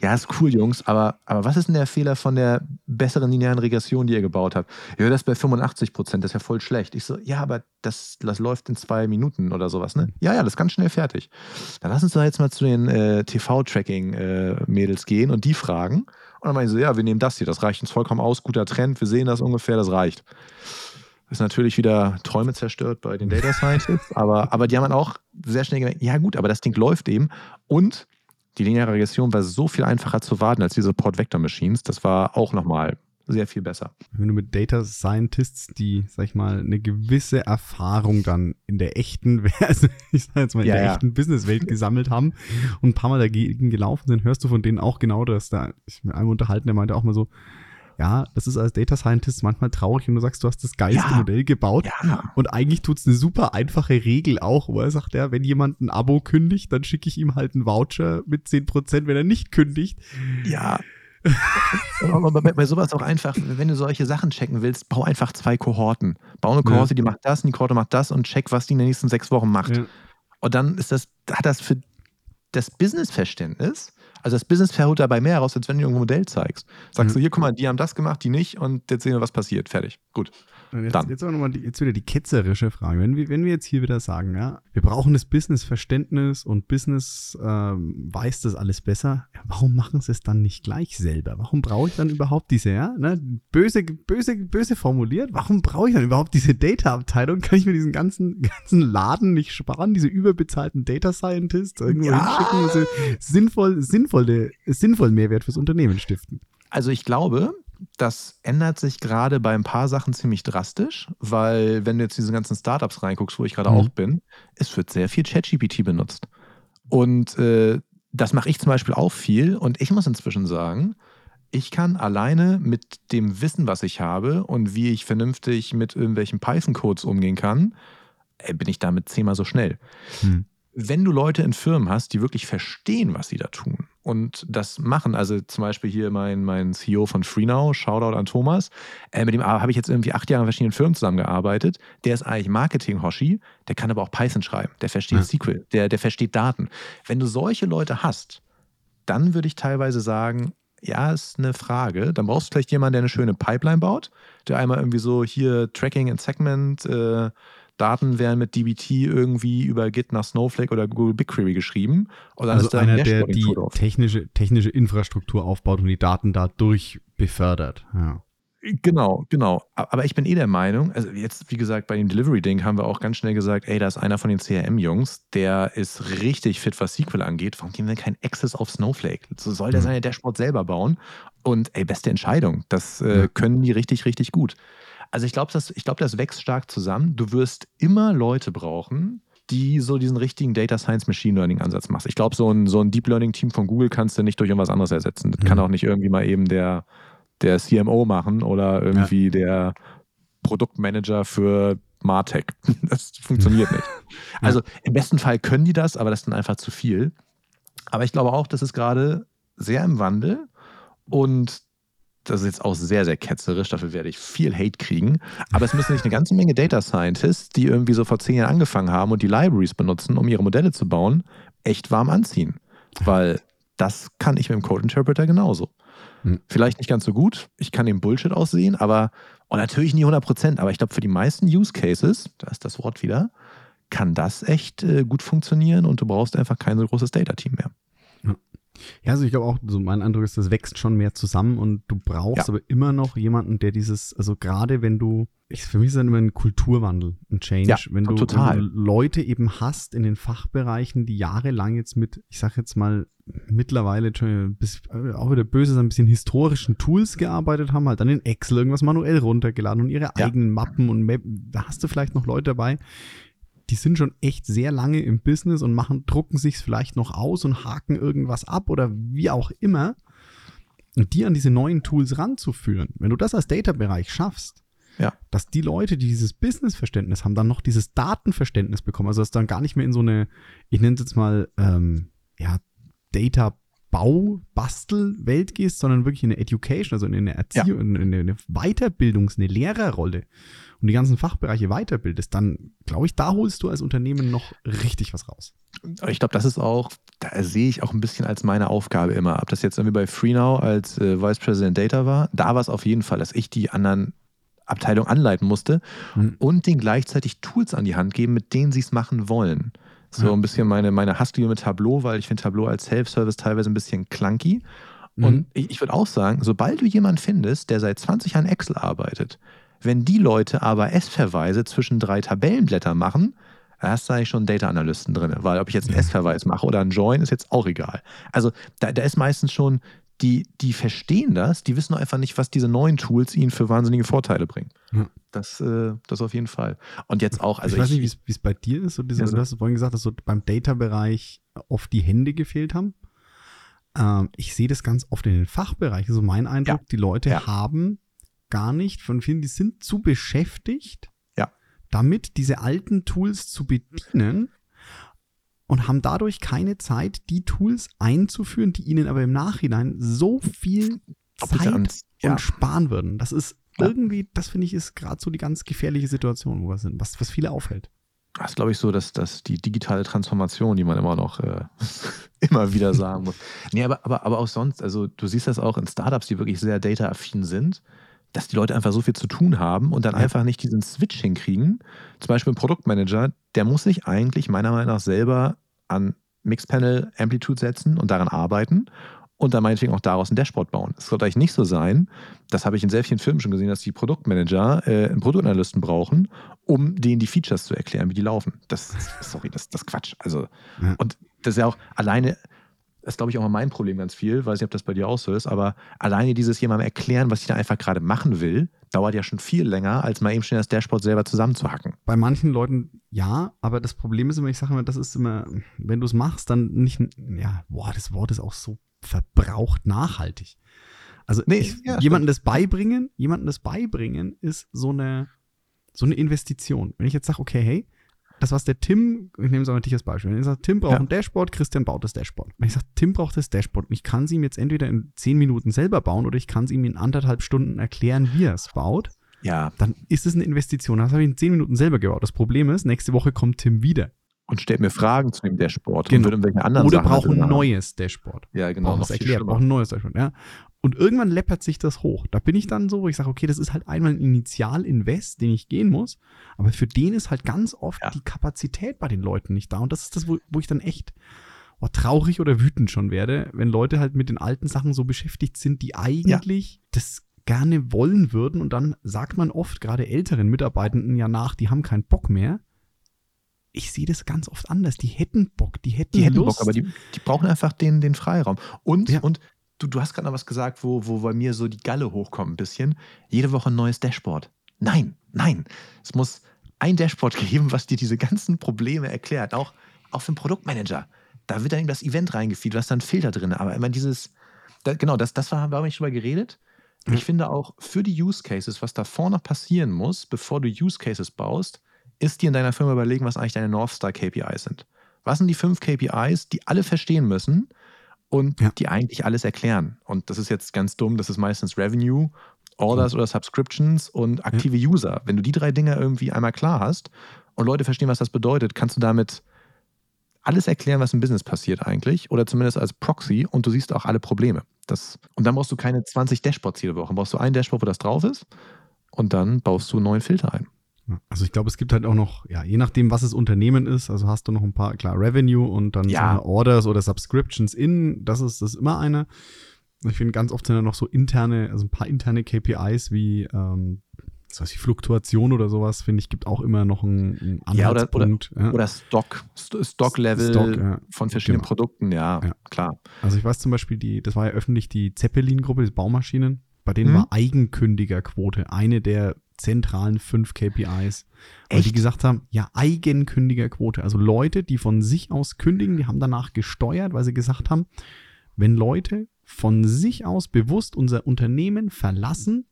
ja, ist cool, Jungs, aber, aber was ist denn der Fehler von der besseren linearen Regression, die ihr gebaut habt? Ja, das ist bei 85 Prozent, das ist ja voll schlecht. Ich so, ja, aber das, das läuft in zwei Minuten oder sowas, ne? Ja, ja, das ist ganz schnell fertig. Dann lass uns doch jetzt mal zu den äh, TV-Tracking-Mädels äh, gehen und die fragen. Und dann meine ich so, ja, wir nehmen das hier, das reicht uns vollkommen aus, guter Trend, wir sehen das ungefähr, das reicht. Ist natürlich wieder Träume zerstört bei den Data Scientists, aber, aber die haben dann auch sehr schnell gemerkt, ja gut, aber das Ding läuft eben. Und die lineare Regression war so viel einfacher zu warten als diese Port-Vector-Machines. Das war auch nochmal sehr viel besser. Wenn du mit Data Scientists, die, sag ich mal, eine gewisse Erfahrung dann in der echten, also ich sag jetzt mal, in ja, der ja. echten Businesswelt gesammelt haben und ein paar Mal dagegen gelaufen sind, hörst du von denen auch genau das. Da ich mit einem unterhalten, der meinte auch mal so, ja, das ist als Data Scientist manchmal traurig, wenn du sagst, du hast das geilste ja. Modell gebaut. Ja. Und eigentlich tut es eine super einfache Regel auch, wo er sagt, ja, wenn jemand ein Abo kündigt, dann schicke ich ihm halt einen Voucher mit 10%, wenn er nicht kündigt. Ja. Aber bei, bei, sowas auch einfach, wenn du solche Sachen checken willst, bau einfach zwei Kohorten. Bau eine Kohorte, ja. die macht das, und die Kohorte macht das und check, was die in den nächsten sechs Wochen macht. Ja. Und dann ist das, hat das für das Businessverständnis also das Business holt dabei mehr raus, als wenn du irgendein Modell zeigst. Sagst mhm. du, hier, guck mal, die haben das gemacht, die nicht und jetzt sehen wir, was passiert. Fertig. Gut. Jetzt, Dann. jetzt, aber noch mal die, jetzt wieder die ketzerische Frage. Wenn wir, wenn wir jetzt hier wieder sagen, ja, wir brauchen das Business-Verständnis und Business ähm, weiß das alles besser, ja, warum machen sie es dann nicht gleich selber? Warum brauche ich dann überhaupt diese, ja, ne, böse, böse, böse formuliert, warum brauche ich dann überhaupt diese Data-Abteilung? Kann ich mir diesen ganzen, ganzen Laden nicht sparen, diese überbezahlten Data Scientists irgendwo ja. hinschicken, diese sinnvoll, sinnvolle, sinnvollen Mehrwert fürs Unternehmen stiften? Also ich glaube, das ändert sich gerade bei ein paar Sachen ziemlich drastisch, weil wenn du jetzt diese ganzen Startups reinguckst, wo ich gerade mhm. auch bin, es wird sehr viel ChatGPT benutzt. Und äh, das mache ich zum Beispiel auch viel. Und ich muss inzwischen sagen, ich kann alleine mit dem Wissen, was ich habe und wie ich vernünftig mit irgendwelchen Python-Codes umgehen kann, äh, bin ich damit zehnmal so schnell. Mhm. Wenn du Leute in Firmen hast, die wirklich verstehen, was sie da tun und das machen. Also zum Beispiel hier mein, mein CEO von FreeNow, Shoutout an Thomas. Äh, mit dem habe ich jetzt irgendwie acht Jahre in verschiedenen Firmen zusammengearbeitet. Der ist eigentlich Marketing-Hoshi, der kann aber auch Python schreiben, der versteht ja. SQL, der, der versteht Daten. Wenn du solche Leute hast, dann würde ich teilweise sagen, ja, ist eine Frage. Dann brauchst du vielleicht jemanden, der eine schöne Pipeline baut, der einmal irgendwie so hier Tracking and Segment, äh, Daten werden mit DBT irgendwie über Git nach Snowflake oder Google BigQuery geschrieben. Und dann also ist da einer, der die technische, technische Infrastruktur aufbaut und die Daten dadurch befördert. Ja. Genau, genau. Aber ich bin eh der Meinung, also jetzt, wie gesagt, bei dem Delivery-Ding haben wir auch ganz schnell gesagt, ey, da ist einer von den CRM-Jungs, der ist richtig fit, was SQL angeht. Warum geben wir kein Access auf Snowflake? So soll der mhm. seine Dashboard selber bauen. Und ey, beste Entscheidung. Das äh, können die richtig, richtig gut. Also ich glaube, das, glaub, das wächst stark zusammen. Du wirst immer Leute brauchen, die so diesen richtigen Data Science Machine Learning Ansatz machen. Ich glaube, so ein, so ein Deep Learning Team von Google kannst du nicht durch irgendwas anderes ersetzen. Das mhm. kann auch nicht irgendwie mal eben der, der CMO machen oder irgendwie ja. der Produktmanager für Martech. Das funktioniert nicht. Also im besten Fall können die das, aber das ist dann einfach zu viel. Aber ich glaube auch, das ist gerade sehr im Wandel und das ist jetzt auch sehr, sehr ketzerisch, dafür werde ich viel Hate kriegen. Aber es müssen nicht eine ganze Menge Data Scientists, die irgendwie so vor zehn Jahren angefangen haben und die Libraries benutzen, um ihre Modelle zu bauen, echt warm anziehen. Weil das kann ich mit dem Code Interpreter genauso. Hm. Vielleicht nicht ganz so gut, ich kann den Bullshit aussehen, aber und natürlich nie 100 Prozent, aber ich glaube, für die meisten Use Cases, da ist das Wort wieder, kann das echt äh, gut funktionieren und du brauchst einfach kein so großes Data-Team mehr. Ja, also ich glaube auch, so mein Eindruck ist, das wächst schon mehr zusammen und du brauchst ja. aber immer noch jemanden, der dieses, also gerade wenn du, ich, für mich ist das immer ein Kulturwandel, ein Change, ja, wenn, du, total. wenn du Leute eben hast in den Fachbereichen, die jahrelang jetzt mit, ich sag jetzt mal, mittlerweile bis, auch wieder böse, ein bisschen historischen Tools gearbeitet haben, halt dann in Excel irgendwas manuell runtergeladen und ihre ja. eigenen Mappen und Map, da hast du vielleicht noch Leute dabei, die sind schon echt sehr lange im Business und machen, drucken sich vielleicht noch aus und haken irgendwas ab oder wie auch immer. Und die an diese neuen Tools ranzuführen, wenn du das als Data-Bereich schaffst, ja. dass die Leute, die dieses Business-Verständnis haben, dann noch dieses Datenverständnis bekommen, also dass dann gar nicht mehr in so eine, ich nenne es jetzt mal, ähm, ja, Data Bau-Bastel-Welt gehst, sondern wirklich in eine Education, also in eine Erziehung, ja. in eine Weiterbildungs-, eine Lehrerrolle und die ganzen Fachbereiche weiterbildest, dann glaube ich, da holst du als Unternehmen noch richtig was raus. Ich glaube, das ist auch, da sehe ich auch ein bisschen als meine Aufgabe immer. Ob das jetzt irgendwie bei FreeNow als äh, Vice President Data war, da war es auf jeden Fall, dass ich die anderen Abteilungen anleiten musste mhm. und denen gleichzeitig Tools an die Hand geben, mit denen sie es machen wollen. So ein bisschen meine, meine Hassliebe mit Tableau, weil ich finde Tableau als Self-Service teilweise ein bisschen clunky. Und mhm. ich, ich würde auch sagen, sobald du jemanden findest, der seit 20 Jahren Excel arbeitet, wenn die Leute aber S-Verweise zwischen drei Tabellenblättern machen, hast du eigentlich schon Data-Analysten drin. Weil ob ich jetzt einen S-Verweis mache oder einen Join, ist jetzt auch egal. Also da, da ist meistens schon, die, die verstehen das, die wissen einfach nicht, was diese neuen Tools ihnen für wahnsinnige Vorteile bringen. Ja. Das, äh, das auf jeden Fall. Und jetzt auch, also ich weiß ich, nicht, wie es bei dir ist. So diese, ja, so. Du hast vorhin gesagt, dass so beim Data-Bereich oft die Hände gefehlt haben. Ähm, ich sehe das ganz oft in den Fachbereichen. So mein Eindruck, ja. die Leute haben gar nicht, von vielen, die sind zu beschäftigt, ja. damit diese alten Tools zu bedienen und haben dadurch keine Zeit, die Tools einzuführen, die ihnen aber im Nachhinein so viel Zeit und sparen würden. Das ist irgendwie, das finde ich, ist gerade so die ganz gefährliche Situation, wo wir sind, was, was viele aufhält. Das ist, glaube ich, so, dass, dass die digitale Transformation, die man immer noch äh, immer wieder sagen muss. Nee, aber, aber, aber auch sonst, also du siehst das auch in Startups, die wirklich sehr data-affin sind dass die Leute einfach so viel zu tun haben und dann ja. einfach nicht diesen Switch hinkriegen. Zum Beispiel ein Produktmanager, der muss sich eigentlich meiner Meinung nach selber an Mixpanel Amplitude setzen und daran arbeiten und dann meinetwegen auch daraus ein Dashboard bauen. Es sollte eigentlich nicht so sein, das habe ich in sehr vielen Filmen schon gesehen, dass die Produktmanager äh, einen Produktanalysten brauchen, um denen die Features zu erklären, wie die laufen. Das, sorry, das, ist Quatsch. Also, ja. und das ist ja auch alleine, ist, glaube ich, auch mal mein Problem ganz viel. Weiß nicht, ob das bei dir auch so ist, aber alleine dieses jemandem erklären, was ich da einfach gerade machen will, dauert ja schon viel länger, als mal eben schnell das Dashboard selber zusammenzuhacken. Bei manchen Leuten ja, aber das Problem ist immer, ich sage immer, das ist immer, wenn du es machst, dann nicht, ja, boah, das Wort ist auch so verbraucht nachhaltig. Also nee, ich, ja, jemandem das beibringen, jemandem das beibringen ist so eine, so eine Investition. Wenn ich jetzt sage, okay, hey, das, was der Tim, ich nehme es auch natürlich als Beispiel, wenn ich sage, Tim braucht ja. ein Dashboard, Christian baut das Dashboard. Wenn ich sage, Tim braucht das Dashboard und ich kann es ihm jetzt entweder in zehn Minuten selber bauen oder ich kann es ihm in anderthalb Stunden erklären, wie er es baut, ja. dann ist es eine Investition. Das habe ich in zehn Minuten selber gebaut. Das Problem ist, nächste Woche kommt Tim wieder. Und stellt mir Fragen zu dem Dashboard genau. und irgendwelche anderen Oder braucht ein neues Dashboard. Ja, genau. Braucht das erklärt, braucht ein neues Dashboard, ja. Und irgendwann läppert sich das hoch. Da bin ich dann so, wo ich sage, okay, das ist halt einmal ein Initial-Invest, den ich gehen muss. Aber für den ist halt ganz oft ja. die Kapazität bei den Leuten nicht da. Und das ist das, wo, wo ich dann echt oh, traurig oder wütend schon werde, wenn Leute halt mit den alten Sachen so beschäftigt sind, die eigentlich ja. das gerne wollen würden. Und dann sagt man oft, gerade älteren Mitarbeitenden ja nach, die haben keinen Bock mehr. Ich sehe das ganz oft anders. Die hätten Bock, die hätten, die hätten Lust. Bock, aber die, die brauchen einfach den, den Freiraum. Und, ja. und du, du hast gerade noch was gesagt, wo, wo bei mir so die Galle hochkommt ein bisschen. Jede Woche ein neues Dashboard. Nein, nein. Es muss ein Dashboard geben, was dir diese ganzen Probleme erklärt. Auch, auch für einen Produktmanager. Da wird dann das Event reingefiedert, du hast dann Filter drin. Aber immer dieses, da, genau, das, das war, warum ich drüber geredet. Ich finde auch für die Use Cases, was davor noch passieren muss, bevor du Use Cases baust, ist dir in deiner Firma überlegen, was eigentlich deine North Star KPIs sind. Was sind die fünf KPIs, die alle verstehen müssen und ja. die eigentlich alles erklären? Und das ist jetzt ganz dumm, das ist meistens Revenue, Orders mhm. oder Subscriptions und aktive ja. User. Wenn du die drei Dinge irgendwie einmal klar hast und Leute verstehen, was das bedeutet, kannst du damit alles erklären, was im Business passiert eigentlich oder zumindest als Proxy und du siehst auch alle Probleme. Das, und dann brauchst du keine 20 Dashboards jede Woche. Brauchst du ein Dashboard, wo das drauf ist und dann baust du einen neuen Filter ein. Also ich glaube, es gibt halt auch noch, ja, je nachdem, was das Unternehmen ist, also hast du noch ein paar, klar, Revenue und dann ja. so Orders oder Subscriptions in, das ist, das ist immer eine. Ich finde, ganz oft sind da noch so interne, also ein paar interne KPIs wie ähm, was wie Fluktuation oder sowas, finde ich, gibt auch immer noch einen, einen ja, oder, oder, ja. oder Stock, Stock-Level Stock, ja. von verschiedenen genau. Produkten, ja, klar. Also ich weiß zum Beispiel, die, das war ja öffentlich die Zeppelin-Gruppe, die Baumaschinen, bei denen mhm. war Eigenkündigerquote eine der zentralen fünf KPIs. Weil Echt? die gesagt haben, ja, Eigenkündigerquote. Also Leute, die von sich aus kündigen, die haben danach gesteuert, weil sie gesagt haben, wenn Leute von sich aus bewusst unser Unternehmen verlassen,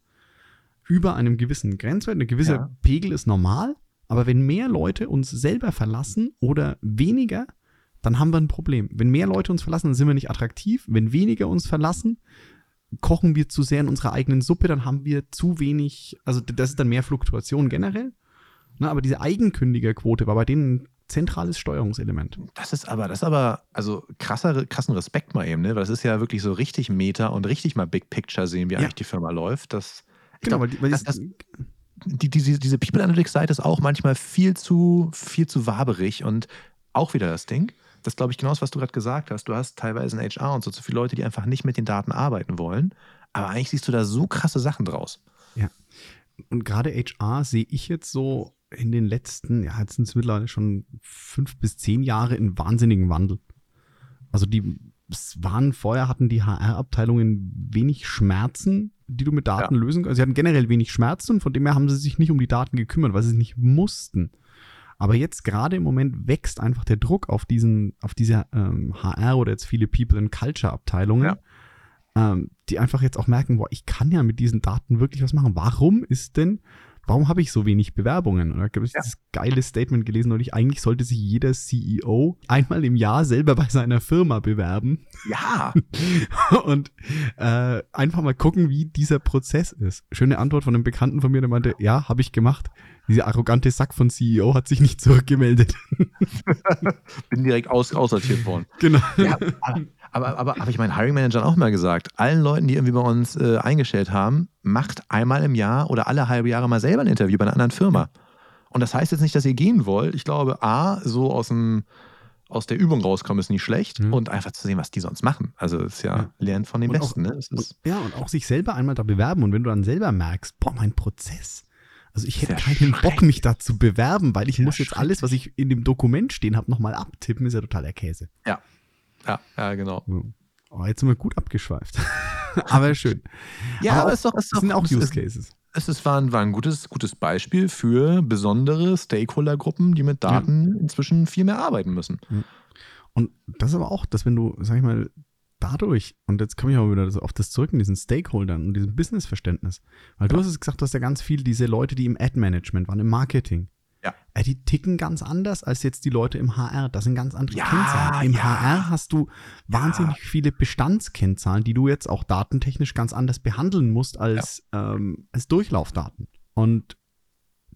über einem gewissen Grenzwert, ein gewisser ja. Pegel ist normal, aber wenn mehr Leute uns selber verlassen oder weniger, dann haben wir ein Problem. Wenn mehr Leute uns verlassen, dann sind wir nicht attraktiv. Wenn weniger uns verlassen, kochen wir zu sehr in unserer eigenen Suppe, dann haben wir zu wenig, also das ist dann mehr Fluktuation generell. Na, aber diese Eigenkündigerquote war bei denen ein zentrales Steuerungselement. Das ist aber, das ist aber, also krasser, krassen Respekt mal eben, ne? Weil das ist ja wirklich so richtig Meta und richtig mal Big Picture sehen, wie Ja. eigentlich die Firma läuft. Das, ich Genau, glaub, weil, das, das, die, diese, diese People Analytics-Seite ist auch manchmal viel zu, viel zu waberig und auch wieder das Ding. Das ist, glaube ich, genau das, was du gerade gesagt hast. Du hast teilweise in HR und so zu viele Leute, die einfach nicht mit den Daten arbeiten wollen. Aber eigentlich siehst du da so krasse Sachen draus. und gerade HR sehe ich jetzt so in den letzten, ja, jetzt sind es mittlerweile schon fünf bis zehn Jahre in wahnsinnigen Wandel. Also die waren vorher hatten die HR-Abteilungen wenig Schmerzen, die du mit Daten lösen kannst. Sie hatten generell wenig Schmerzen und von dem her haben sie sich nicht um die Daten gekümmert, weil sie es nicht mussten. Aber jetzt gerade im Moment wächst einfach der Druck auf diesen, auf diese ähm, HR oder jetzt viele People and Culture Abteilungen, Ja. ähm, die einfach jetzt auch merken, boah, ich kann ja mit diesen Daten wirklich was machen. Warum ist denn, warum habe ich so wenig Bewerbungen? Und da habe ich Ja. dieses geile Statement gelesen neulich, eigentlich sollte sich jeder CEO einmal im Jahr selber bei seiner Firma bewerben Ja, und äh, einfach mal gucken, wie dieser Prozess ist. Schöne Antwort von einem Bekannten von mir, der meinte, ja, habe ich gemacht. Dieser arrogante Sack von CEO hat sich nicht zurückgemeldet. bin direkt aus, aussortiert worden. genau. Ja, aber, aber, habe ich meinen Hiring Managern auch mal gesagt, allen Leuten, die irgendwie bei uns äh, eingestellt haben, macht einmal im Jahr oder alle halbe Jahre mal selber ein Interview bei einer anderen Firma. Und das heißt jetzt nicht, dass ihr gehen wollt. Ich glaube, A, so aus, dem, aus der Übung rauskommen ist nicht schlecht Mhm. und einfach zu sehen, was die sonst machen. Also es ist ja, Ja. lernen von den Und auch- Besten. ne? Es ist, Ja, und auch sich selber einmal da bewerben. Und wenn du dann selber merkst, boah, mein Prozess. Also ich hätte Ja, keinen Bock, mich da zu bewerben, weil ich Ja, muss jetzt alles, was ich in dem Dokument stehen habe, nochmal abtippen, ist ja totaler Käse. ja, ja, genau. So. Oh, jetzt sind wir gut abgeschweift. aber schön. Ja, aber auch- es ist doch, es sind auch es Use Cases. es ist, war ein, war ein gutes, gutes Beispiel für besondere Stakeholder-Gruppen, die mit Daten inzwischen viel mehr arbeiten müssen. Und das ist aber auch, dass wenn du, sag ich mal, dadurch, und jetzt komme ich auch wieder so auf das zurück, in diesen Stakeholdern und diesem Businessverständnis, weil du hast es gesagt, du hast ja ganz viel diese Leute, die im Ad-Management waren, im Marketing. Ja. Äh, die ticken ganz anders als jetzt die Leute im HR. Das sind ganz andere Ja, Kennzahlen. Im ja. HR hast du wahnsinnig viele Bestandskennzahlen, die du jetzt auch datentechnisch ganz anders behandeln musst als, ähm, als Durchlaufdaten. Und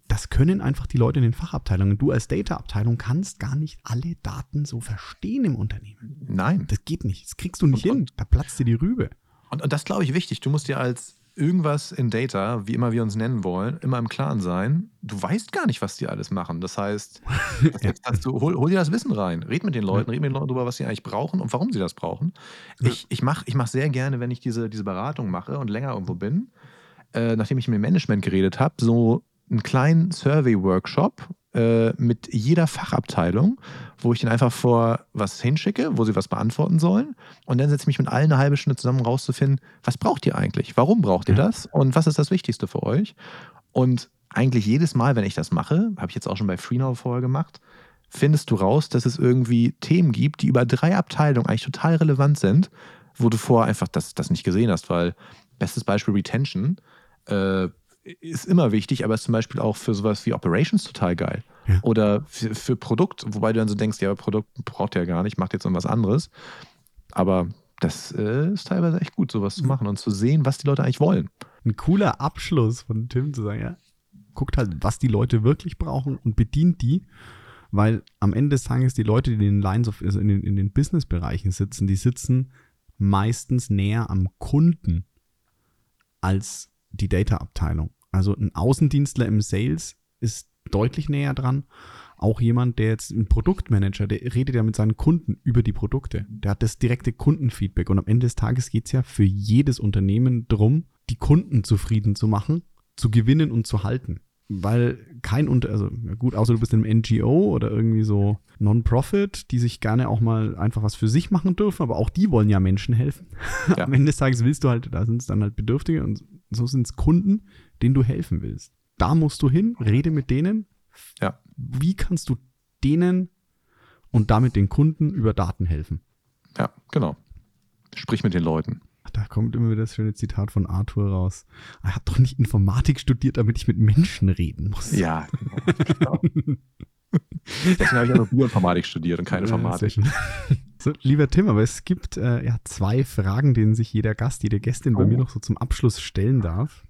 das können einfach die Leute in den Fachabteilungen. Du als Data-Abteilung kannst gar nicht alle Daten so verstehen im Unternehmen. Nein. Das geht nicht. Das kriegst du nicht Und- hin. Da platzt dir die Rübe. Und, und das glaube ich wichtig. Du musst dir als irgendwas in Data, wie immer wir uns nennen wollen, immer im Klaren sein. Du weißt gar nicht, was die alles machen. Das heißt, jetzt kannst du, hol, hol dir das Wissen rein. Red mit den Leuten, red mit den Leuten darüber, was sie eigentlich brauchen und warum sie das brauchen. Ich, ich mache ich mach sehr gerne, wenn ich diese, diese Beratung mache und länger irgendwo bin, äh, nachdem ich mit dem Management geredet habe, so einen kleinen Survey-Workshop äh, mit jeder Fachabteilung, wo ich denen einfach vor was hinschicke, wo sie was beantworten sollen. Und dann setze ich mich mit allen eine halbe Stunde zusammen, rauszufinden, was braucht ihr eigentlich? Warum braucht ihr das? Und was ist das Wichtigste für euch? Und eigentlich jedes Mal, wenn ich das mache, habe ich jetzt auch schon bei FreeNow vorher gemacht, findest du raus, dass es irgendwie Themen gibt, die über drei Abteilungen eigentlich total relevant sind, wo du vorher einfach das, das nicht gesehen hast, weil bestes Beispiel Retention äh, ist immer wichtig, aber ist zum Beispiel auch für sowas wie Operations total geil. Ja. Oder für, für Produkt, wobei du dann so denkst, ja, Produkt braucht ja gar nicht, macht jetzt irgendwas anderes. Aber das äh, ist teilweise echt gut, sowas zu machen und zu sehen, was die Leute eigentlich wollen. Ein cooler Abschluss von Tim zu sagen, ja, guckt halt, was die Leute wirklich brauchen und bedient die. Weil am Ende des Tages die Leute, die in den Lines of, also in den, in den Business-Bereichen sitzen, die sitzen meistens näher am Kunden als die Data-Abteilung. Also ein Außendienstler im Sales ist deutlich näher dran. Auch jemand, der jetzt ein Produktmanager, der redet ja mit seinen Kunden über die Produkte. Der hat das direkte Kundenfeedback. Und am Ende des Tages geht es ja für jedes Unternehmen darum, die Kunden zufrieden zu machen, zu gewinnen und zu halten. Weil kein Unter, also gut, außer du bist im NGO oder irgendwie so Non-Profit, die sich gerne auch mal einfach was für sich machen dürfen, aber auch die wollen ja Menschen helfen. Ja. Am Ende des Tages willst du halt, da sind es dann halt Bedürftige und so sind es Kunden, denen du helfen willst. Da musst du hin, rede mit denen. Ja. Wie kannst du denen und damit den Kunden über Daten helfen? Ja, genau. Sprich mit den Leuten. Da kommt immer wieder das schöne Zitat von Arthur raus. Er hat doch nicht Informatik studiert, damit ich mit Menschen reden muss. Ja, genau. Deswegen habe ich auch noch Bioinformatik studiert und keine Ja, Informatik. schön. So, lieber Tim, aber es gibt äh, ja zwei Fragen, denen sich jeder Gast, jede Gästin bei Oh. mir noch so zum Abschluss stellen darf.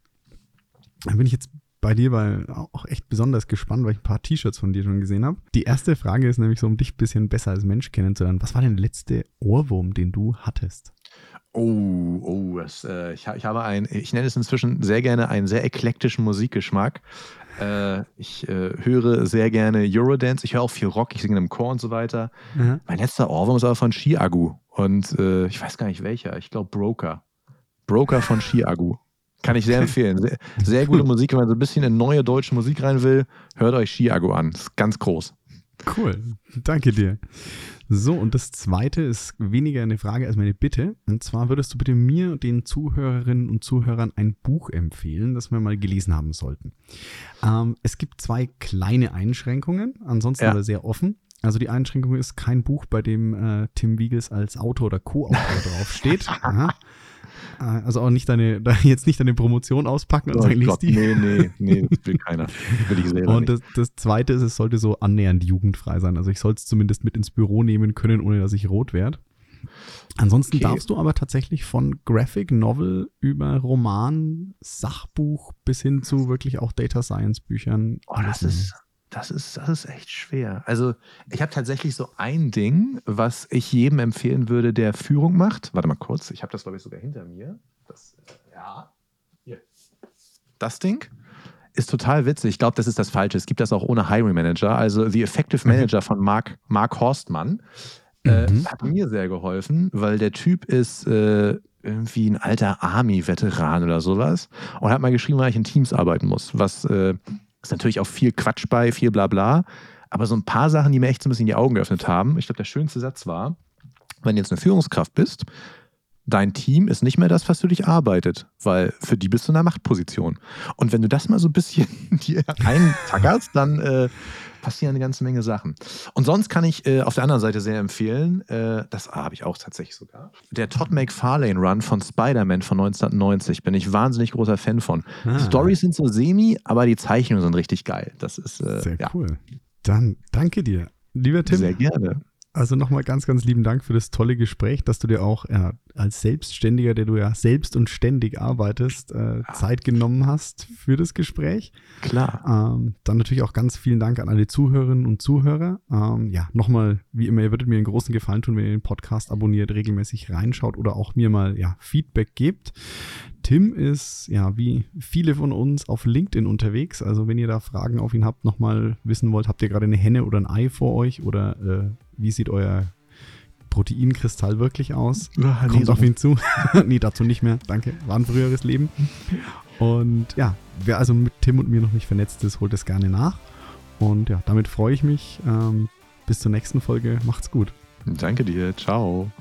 Da bin ich jetzt bei dir bei, auch echt besonders gespannt, weil ich ein paar T-Shirts von dir schon gesehen habe. Die erste Frage ist nämlich so, um dich ein bisschen besser als Mensch kennenzulernen. Was war denn der letzte Ohrwurm, den du hattest? Oh, oh, das, äh, ich, ich habe ein, ich nenne es inzwischen sehr gerne einen sehr eklektischen Musikgeschmack. Äh, ich äh, höre sehr gerne Eurodance, ich höre auch viel Rock, ich singe im Chor und so weiter. Mein letzter Ohrwurm ist aber von Chiagu und äh, ich weiß gar nicht welcher, ich glaube Broker. Broker von Chiagu. Kann ich sehr empfehlen. Sehr, sehr gute Musik, wenn man so ein bisschen in neue deutsche Musik rein will, hört euch Chiago an. Das ist ganz groß. Cool, danke dir. So, und das zweite ist weniger eine Frage als meine Bitte. Und zwar würdest du bitte mir und den Zuhörerinnen und Zuhörern ein Buch empfehlen, das wir mal gelesen haben sollten. Ähm, es gibt zwei kleine Einschränkungen, ansonsten Ja. aber sehr offen. Also die Einschränkung ist kein Buch, bei dem äh, Tim Wiegels als Autor oder Co-Autor draufsteht. Ja. Äh, Also auch nicht deine, jetzt nicht deine Promotion auspacken und Oh sagen, Gott, die. nee, nee, nee, das will keiner. Das will ich selber Und das, das zweite ist, es sollte so annähernd jugendfrei sein. Also ich soll es zumindest mit ins Büro nehmen können, ohne dass ich rot werde. Ansonsten Okay. darfst du aber tatsächlich von Graphic Novel über Roman, Sachbuch bis hin zu wirklich auch Data Science Büchern. Oh, das ist, das ist, das ist echt schwer. Also, ich habe tatsächlich so ein Ding, was ich jedem empfehlen würde, der Führung macht. Warte mal kurz, ich habe das, glaube ich, sogar hinter mir. Das, äh, ja. Hier. Das Ding ist total witzig. Ich glaube, das ist das Falsche. Es gibt das auch ohne Hiring Manager. Also, The Effective Manager von Mark, Mark Horstmann äh, Mhm. hat mir sehr geholfen, weil der Typ ist äh, irgendwie ein alter Army-Veteran oder sowas und hat mal geschrieben, weil ich in Teams arbeiten muss. Was äh, ist natürlich auch viel Quatsch bei, viel Blabla. Aber so ein paar Sachen, die mir echt so ein bisschen die Augen geöffnet haben. Ich glaube, der schönste Satz war, wenn du jetzt eine Führungskraft bist, dein Team ist nicht mehr das, was für dich arbeitet, weil für die bist du in einer Machtposition. Und wenn du das mal so ein bisschen dir eintackerst, dann äh, passieren eine ganze Menge Sachen. Und sonst kann ich äh, auf der anderen Seite sehr empfehlen, äh, das habe ich auch tatsächlich sogar, der Todd McFarlane Run von Spider-Man von 1990. Bin ich wahnsinnig großer Fan von. Ah. Die Stories sind so semi, aber die Zeichnungen sind richtig geil. Das ist äh, Sehr ja, cool. Dann danke dir. Lieber Tim, sehr gerne. Also nochmal ganz, ganz lieben Dank für das tolle Gespräch, dass du dir auch ja, als Selbstständiger, der du ja selbst und ständig arbeitest, äh, Zeit genommen hast für das Gespräch. Klar. Ähm, dann natürlich auch ganz vielen Dank an alle Zuhörerinnen und Zuhörer. Ähm, ja, nochmal, wie immer, ihr würdet mir einen großen Gefallen tun, wenn ihr den Podcast abonniert, regelmäßig reinschaut oder auch mir mal ja, Feedback gebt. Tim ist, ja, wie viele von uns auf LinkedIn unterwegs. Also wenn ihr da Fragen auf ihn habt, nochmal wissen wollt, habt ihr gerade eine Henne oder ein Ei vor euch oder äh, wie sieht euer Proteinkristall wirklich aus? Nee, Kommt so- auf ihn zu. nee, dazu nicht mehr. Danke. War ein früheres Leben. Und ja, wer also mit Tim und mir noch nicht vernetzt ist, holt es gerne nach. Und ja, damit freue ich mich. Ähm, bis zur nächsten Folge. Macht's gut. Danke dir. Ciao.